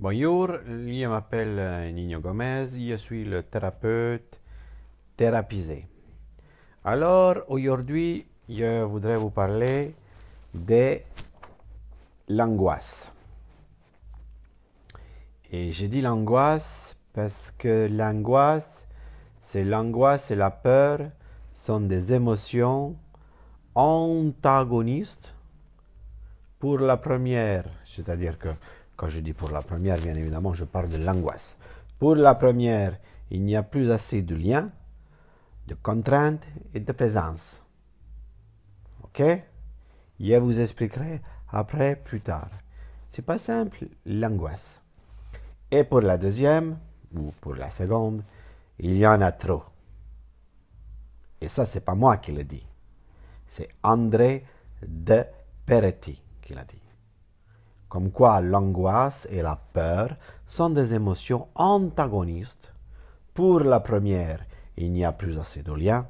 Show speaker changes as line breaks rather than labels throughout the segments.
Bonjour, je m'appelle euh, Nino Gomez, je suis le thérapeute thérapisé. Alors aujourd'hui, je voudrais vous parler de l'angoisse. Et j'ai dit l'angoisse parce que l'angoisse, c'est l'angoisse et la peur sont des émotions antagonistes pour la première, c'est-à-dire que quand je dis pour la première, bien évidemment, je parle de l'angoisse. Pour la première, il n'y a plus assez de liens, de contraintes et de présence. Ok? Je vous expliquerai après, plus tard. C'est pas simple, l'angoisse. Et pour la deuxième, ou pour la seconde, il y en a trop. Et ça, c'est pas moi qui le dis. C'est André de Peretti qui l'a dit comme quoi l'angoisse et la peur sont des émotions antagonistes. Pour la première, il n'y a plus assez de liens,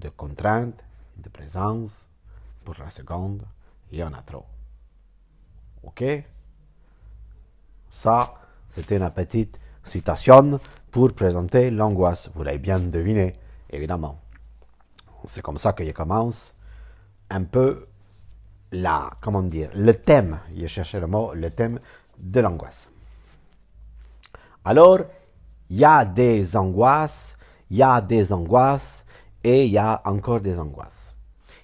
de contraintes, de présence. Pour la seconde, il y en a trop. OK? Ça, c'était une petite citation pour présenter l'angoisse. Vous l'avez bien deviné, évidemment. C'est comme ça que je commence un peu la, comment le thème, je cherchais le mot, le thème de l'angoisse. Alors, il y a des angoisses, il y a des angoisses et il y a encore des angoisses.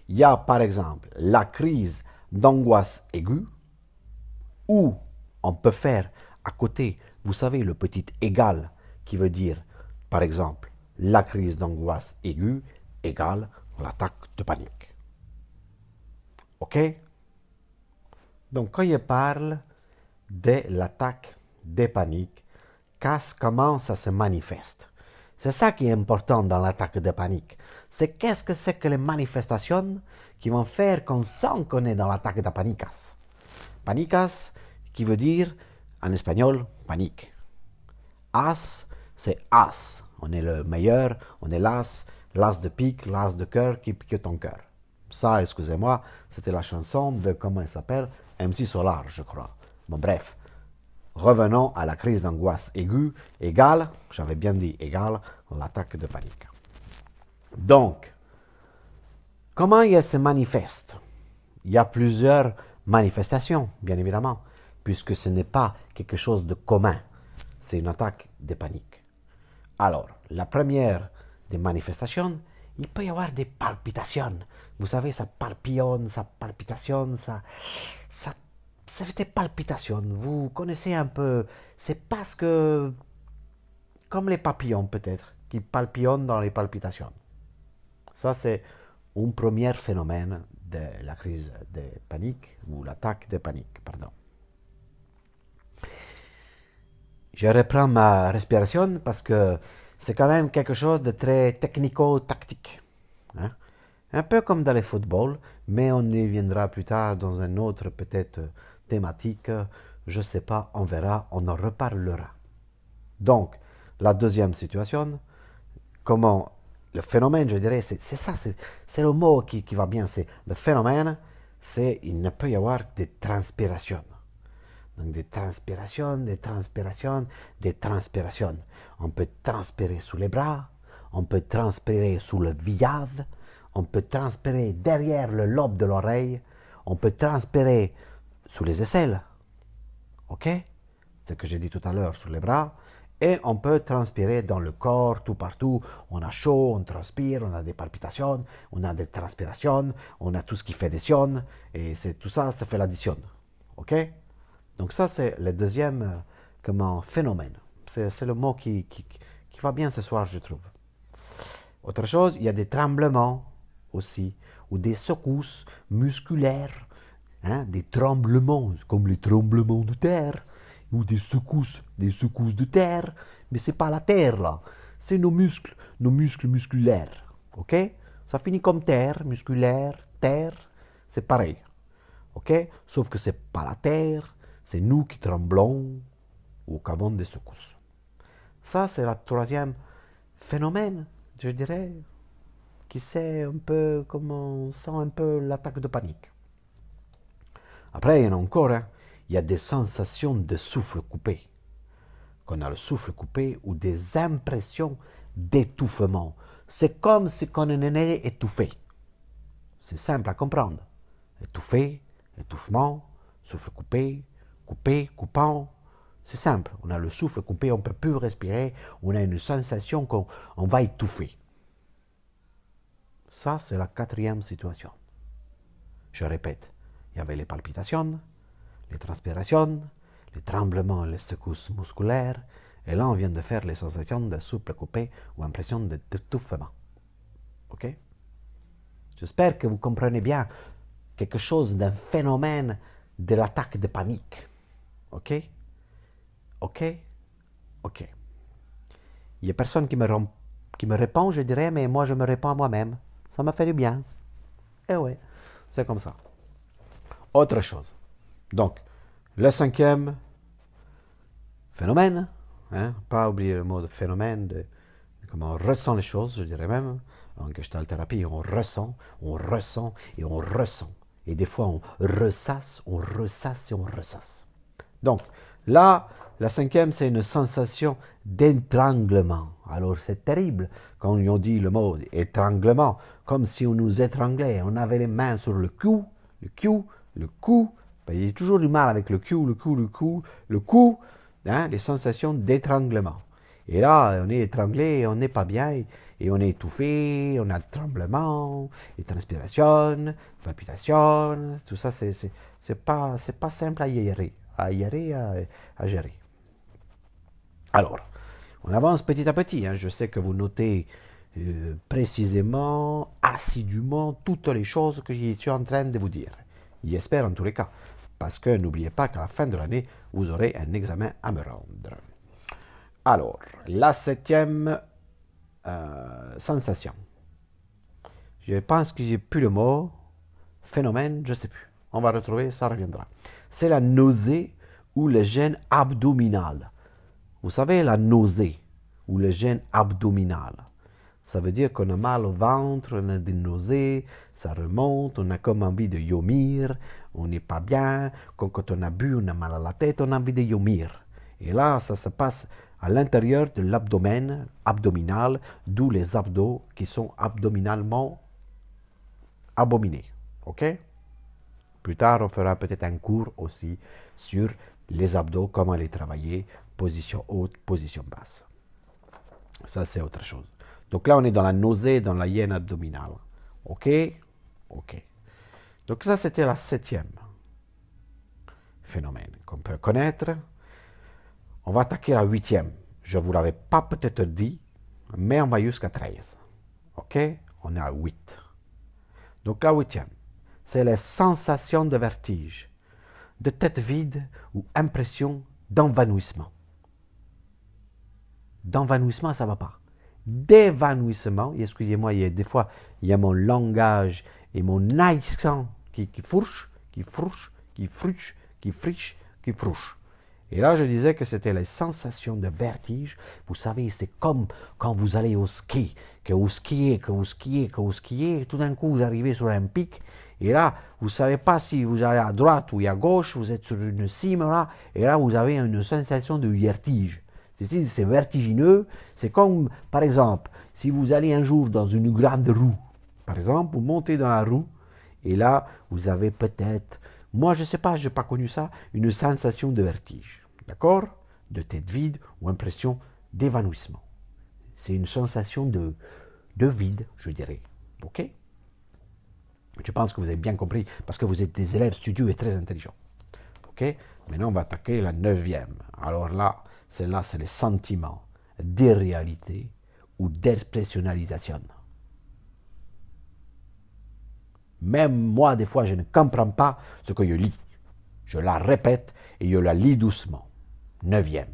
Il y a par exemple la crise d'angoisse aiguë où on peut faire à côté, vous savez, le petit égal qui veut dire, par exemple, la crise d'angoisse aiguë égale l'attaque de panique. OK Donc, quand je parle de l'attaque des paniques, comment ça se manifeste C'est ça qui est important dans l'attaque de panique. C'est qu'est-ce que c'est que les manifestations qui vont faire qu'on sent qu'on est dans l'attaque de panicas. Panicas, qui veut dire en espagnol panique. As, c'est as. On est le meilleur, on est l'as, l'as de pique, l'as de cœur qui pique ton cœur. Ça, excusez-moi, c'était la chanson de, comment il s'appelle? MC Solar, je crois. Bon, bref. Revenons à la crise d'angoisse aiguë, égale, j'avais bien dit égale, l'attaque de panique. Donc, comment elle se manifeste Il y a plusieurs manifestations, bien évidemment, puisque ce n'est pas quelque chose de commun. C'est une attaque de panique. Alors, la première des manifestations, il peut y avoir des palpitations. Vous savez, ça palpillonne, ça palpitation, ça, ça, ça fait des palpitations. Vous connaissez un peu. C'est parce que, comme les papillons peut-être, qui palpillonnent dans les palpitations. Ça, c'est un premier phénomène de la crise de panique ou l'attaque de panique, pardon. Je reprends ma respiration parce que c'est quand même quelque chose de très technico-tactique. Hein. Un peu comme dans le football, mais on y viendra plus tard dans une autre peut-être thématique. Je ne sais pas, on verra, on en reparlera. Donc, la deuxième situation, comment le phénomène, je dirais, c'est ça, c'est le mot qui, qui va bien, c'est le phénomène, c'est il ne peut y avoir de transpiration. Donc des transpirations, des transpirations, des transpirations. On peut transpirer sous les bras, on peut transpirer sous le visage, on peut transpirer derrière le lobe de l'oreille, on peut transpirer sous les aisselles. OK? Ce que j'ai dit tout à l'heure sous les bras. Et on peut transpirer dans le corps, tout partout. On a chaud, on transpire, on a des palpitations, on a des transpirations, on a tout ce qui fait des sions. Et c'est tout ça, ça fait l'addition. OK? Donc ça, c'est le deuxième euh, comment, phénomène. C'est le mot qui, qui, va bien ce soir, je trouve. Autre chose, il y a des tremblements aussi, ou des secousses musculaires, hein, des tremblements, comme les tremblements de terre, ou des secousses, des secousses de terre, mais c'est pas la terre là, c'est nos muscles, nos muscles musculaires, ok? Ça finit comme terre, musculaire, terre, c'est pareil, ok? Sauf que c'est pas la terre, c'est nous qui tremblons ou qu'avons des secousses. Ça, c'est le troisième phénomène, je dirais, qui c'est un peu comme on sent un peu l'attaque de panique. Après, il y en a encore, hein. il y a des sensations de souffle coupé. qu'on a le souffle coupé ou des impressions d'étouffement. C'est comme si on était étouffé. C'est simple à comprendre. Étouffé, étouffement, souffle coupé, coupé, coupant. C'est simple. On a le souffle coupé, on ne peut plus respirer, on a une sensation qu'on va étouffer. Ça, c'est la quatrième situation. Je répète, il y avait les palpitations, les transpirations, les tremblements, les secousses musculaires, et là, on vient de faire les sensations de souffle coupé ou impression d'étouffement. OK? J'espère que vous comprenez bien quelque chose d'un phénomène de l'attaque de panique. OK? OK? OK. Il n'y a personne qui me, qui me répond, je dirais, mais moi, je me réponds à moi-même. Ça m'a fait du bien. Eh oui, c'est comme ça. Autre chose. Donc, le cinquième phénomène, hein, pas oublier le mot de phénomène, de, comment on ressent les choses, je dirais même. En Gestalt thérapie, on ressent, on ressent et on ressent. Et des fois, on ressasse, on ressasse et on ressasse. Donc, là, la cinquième, c'est une sensation d'étranglement. Alors, c'est terrible quand on dit le mot étranglement, comme si on nous étranglait. On avait les mains sur le cou, le cou, le cou. Ben, il y a toujours du mal avec le cou, le cou, le cou, le cou, hein, les sensations d'étranglement. Et là, on est étranglé, on n'est pas bien, et on est étouffé, on a tremblement, et transpiration, palpitation, tout ça, c'est, pas, pas simple à gérer, à gérer, à, gérer. Alors, on avance petit à petit. Hein. Je sais que vous notez euh, précisément, assidûment, toutes les choses que je suis en train de vous dire. J'espère en tous les cas, parce que n'oubliez pas qu'à la fin de l'année, vous aurez un examen à me rendre. Alors, la septième euh, sensation. Je pense que j'ai plus le mot. Phénomène, je ne sais plus. On va retrouver, ça reviendra. C'est la nausée ou le gène abdominal. Vous savez, la nausée ou le gène abdominal. Ça veut dire qu'on a mal au ventre, on a des nausées, ça remonte, on a comme envie de yomir, on n'est pas bien. Quand on a bu, on a mal à la tête, on a envie de yomir. Et là, ça se passe à l'intérieur de l'abdomen abdominal, d'où les abdos qui sont abdominalement abominés. OK? Plus tard, on fera peut-être un cours aussi sur les abdos, comment les travailler, position haute, position basse. Ça, c'est autre chose. Donc là, on est dans la nausée, dans la hyène abdominale. OK? OK. Donc ça, c'était la septième phénomène qu'on peut connaître. On va attaquer la huitième. Je ne vous l'avais pas peut-être dit, mais on va jusqu'à 13. OK? On est à 8. Donc la huitième, c'est les sensations de vertige, de tête vide ou impression d'envanouissement. D'envanouissement, ça ne va pas. D'évanouissement, excusez-moi, il y a des fois, il y a mon langage et mon accent qui, qui fourche, qui fourche, qui fruche, qui friche, qui frouche. Et là, je disais que c'était la sensation de vertige. Vous savez, c'est comme quand vous allez au ski, que vous skiez, que vous skiez, que vous skiez, tout d'un coup vous arrivez sur un pic, et là, vous ne savez pas si vous allez à droite ou à gauche, vous êtes sur une cime là, et là vous avez une sensation de vertige. C'est vertigineux, c'est comme, par exemple, si vous allez un jour dans une grande roue, par exemple, vous montez dans la roue, et là, vous avez peut-être moi, je ne sais pas, je n'ai pas connu ça, une sensation de vertige. D'accord? De tête vide ou impression d'évanouissement. C'est une sensation de, de vide, je dirais. OK? Je pense que vous avez bien compris, parce que vous êtes des élèves studieux et très intelligents. OK? Maintenant, on va attaquer la neuvième. Alors là, celle-là, c'est le sentiment d'irréalité ou d'expressionnalisation. Même moi, des fois, je ne comprends pas ce que je lis. Je la répète et je la lis doucement. Neuvième,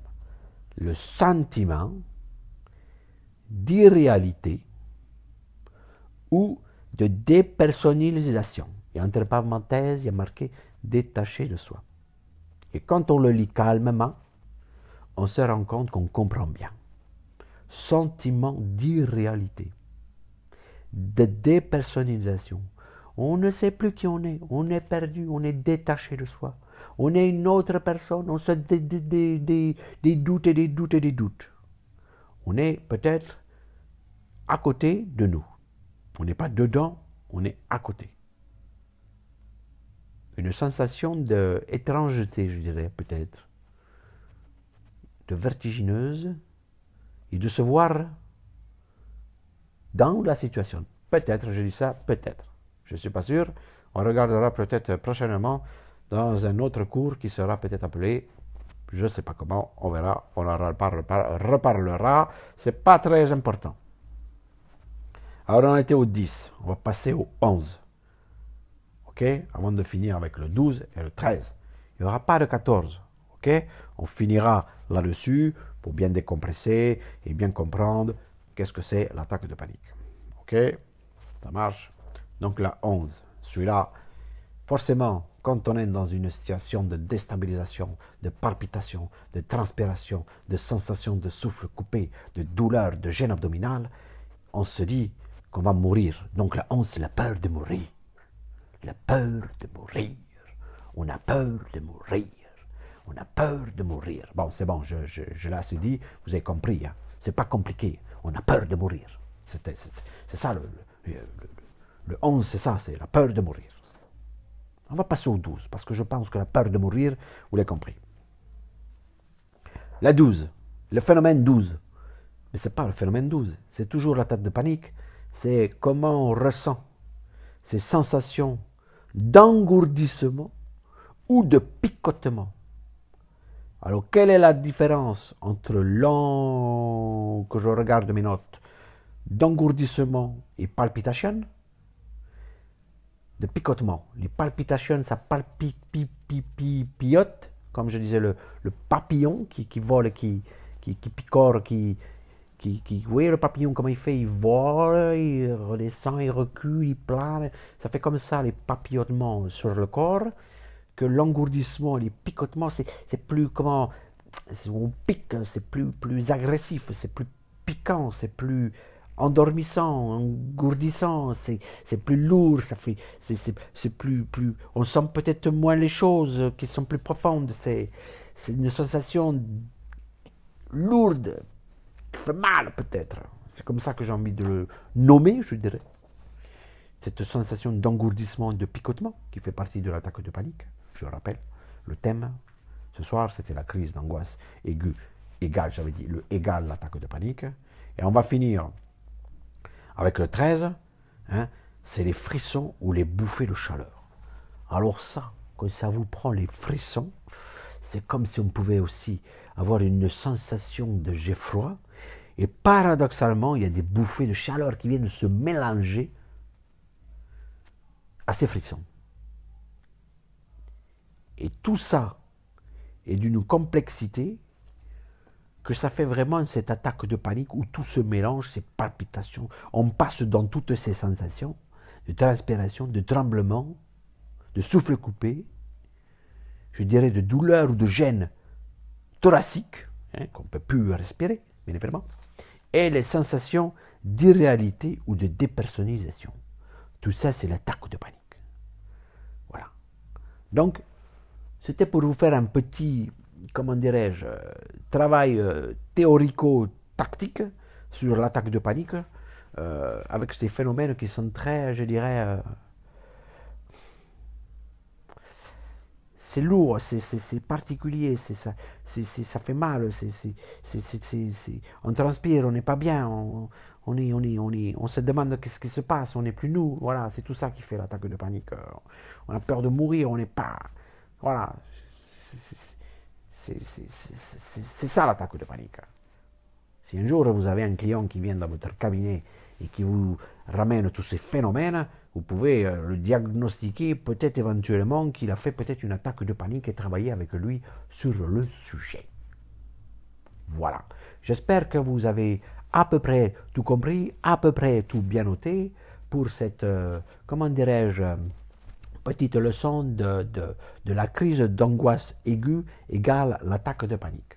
le sentiment d'irréalité ou de dépersonnalisation. Et entre parenthèses, il y a marqué détaché de soi. Et quand on le lit calmement, on se rend compte qu'on comprend bien. Sentiment d'irréalité, de dépersonnalisation, on ne sait plus qui on est, on est perdu, on est détaché de soi. on est une autre personne, on se des, doutes et des doutes et des doutes. On est peut-être à côté de nous. On n'est pas dedans, on est à côté. Une sensation d'étrangeté, je dirais peut-être, de vertigineuse, et de se voir dans la situation. Peut-être, je dis ça, peut-être. Je ne suis pas sûr. On regardera peut-être prochainement dans un autre cours qui sera peut-être appelé, je ne sais pas comment, on verra, on en reparlera. Ce n'est pas très important. Alors on était au 10, on va passer au 11. OK? Avant de finir avec le 12 et le 13. Il n'y aura pas de 14. OK? On finira là-dessus pour bien décompresser et bien comprendre qu'est-ce que c'est l'attaque de panique. OK? Ça marche? Donc la 11. Celui-là, forcément, quand on est dans une situation de déstabilisation, de palpitation, de transpiration, de sensation de souffle coupé, de douleur, de gêne abdominale, on se dit qu'on va mourir. Donc la 11, c'est la peur de mourir. La peur de mourir. On a peur de mourir. On a peur de mourir. Bon, c'est bon, je, je, je l'ai assez dit, vous avez compris. Hein. C'est pas compliqué. On a peur de mourir. C'est ça, le, le, le 11, c'est ça, c'est la peur de mourir. On va passer au 12, parce que je pense que la peur de mourir, vous l'avez compris. La 12, le phénomène 12. Mais ce n'est pas le phénomène 12, c'est toujours la tête de panique. C'est comment on ressent ces sensations d'engourdissement ou de picotement alors, quelle est la différence entre l'an que je regarde mes notes d'engourdissement et palpitation De picotement. Les palpitations, ça palpite, comme je disais, le, papillon qui, vole, qui, qui, picore, qui, qui, Vous voyez le papillon, comment il fait Il vole, il redescend, il recule, il plane. Ça fait comme ça les papillotements sur le corps que l'engourdissement, les picotements, c'est plus comment on pique, c'est plus, plus agressif, c'est plus piquant, c'est plus endormissant, engourdissant, c'est plus lourd, ça fait, c'est plus, plus, on sent peut-être moins les choses qui sont plus profondes, c'est une sensation lourde, qui fait mal peut-être. C'est comme ça que j'ai envie de le nommer, je dirais. Cette sensation d'engourdissement, de picotement qui fait partie de l'attaque de panique je rappelle, le thème ce soir, c'était la crise d'angoisse aiguë, égale, j'avais dit, le égal l'attaque de panique. Et on va finir avec le 13, hein, c'est les frissons ou les bouffées de chaleur. Alors ça, quand ça vous prend les frissons, c'est comme si on pouvait aussi avoir une sensation de jet froid. Et paradoxalement, il y a des bouffées de chaleur qui viennent se mélanger à ces frissons. Et tout ça est d'une complexité que ça fait vraiment cette attaque de panique où tout se mélange, ces palpitations. On passe dans toutes ces sensations de transpiration, de tremblement, de souffle coupé, je dirais de douleur ou de gêne thoracique, hein, qu'on ne peut plus respirer, bien évidemment, et les sensations d'irréalité ou de dépersonnalisation. Tout ça, c'est l'attaque de panique. Voilà. Donc, c'était pour vous faire un petit, comment dirais-je, travail euh, théorico-tactique sur l'attaque de panique, euh, avec ces phénomènes qui sont très, je dirais, euh, c'est lourd, c'est particulier, ça, ça fait mal, on transpire, on n'est pas bien, on, on, est, on, est, on, est, on se demande qu'est-ce qui se passe, on n'est plus nous, voilà, c'est tout ça qui fait l'attaque de panique. On a peur de mourir, on n'est pas, voilà. C'est ça l'attaque de panique. Si un jour vous avez un client qui vient dans votre cabinet et qui vous ramène tous ces phénomènes, vous pouvez euh, le diagnostiquer peut-être éventuellement qu'il a fait peut-être une attaque de panique et travailler avec lui sur le sujet. Voilà. J'espère que vous avez à peu près tout compris, à peu près tout bien noté pour cette, euh, comment dirais-je, petite leçon de, de, la crise d'angoisse aiguë égale l'attaque de panique.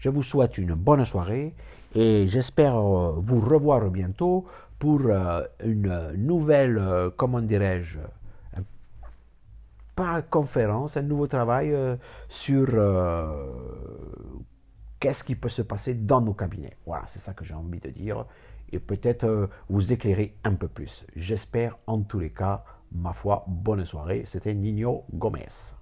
Je vous souhaite une bonne soirée et j'espère euh, vous revoir bientôt pour euh, une nouvelle, euh, comment dirais-je, conférence, un nouveau travail sur qu'est-ce qui peut se passer dans nos cabinets. Voilà, c'est ça que j'ai envie de dire. Et peut-être vous éclairer un peu plus. J'espère en tous les cas, ma foi, bonne soirée. C'était Nino Gomez.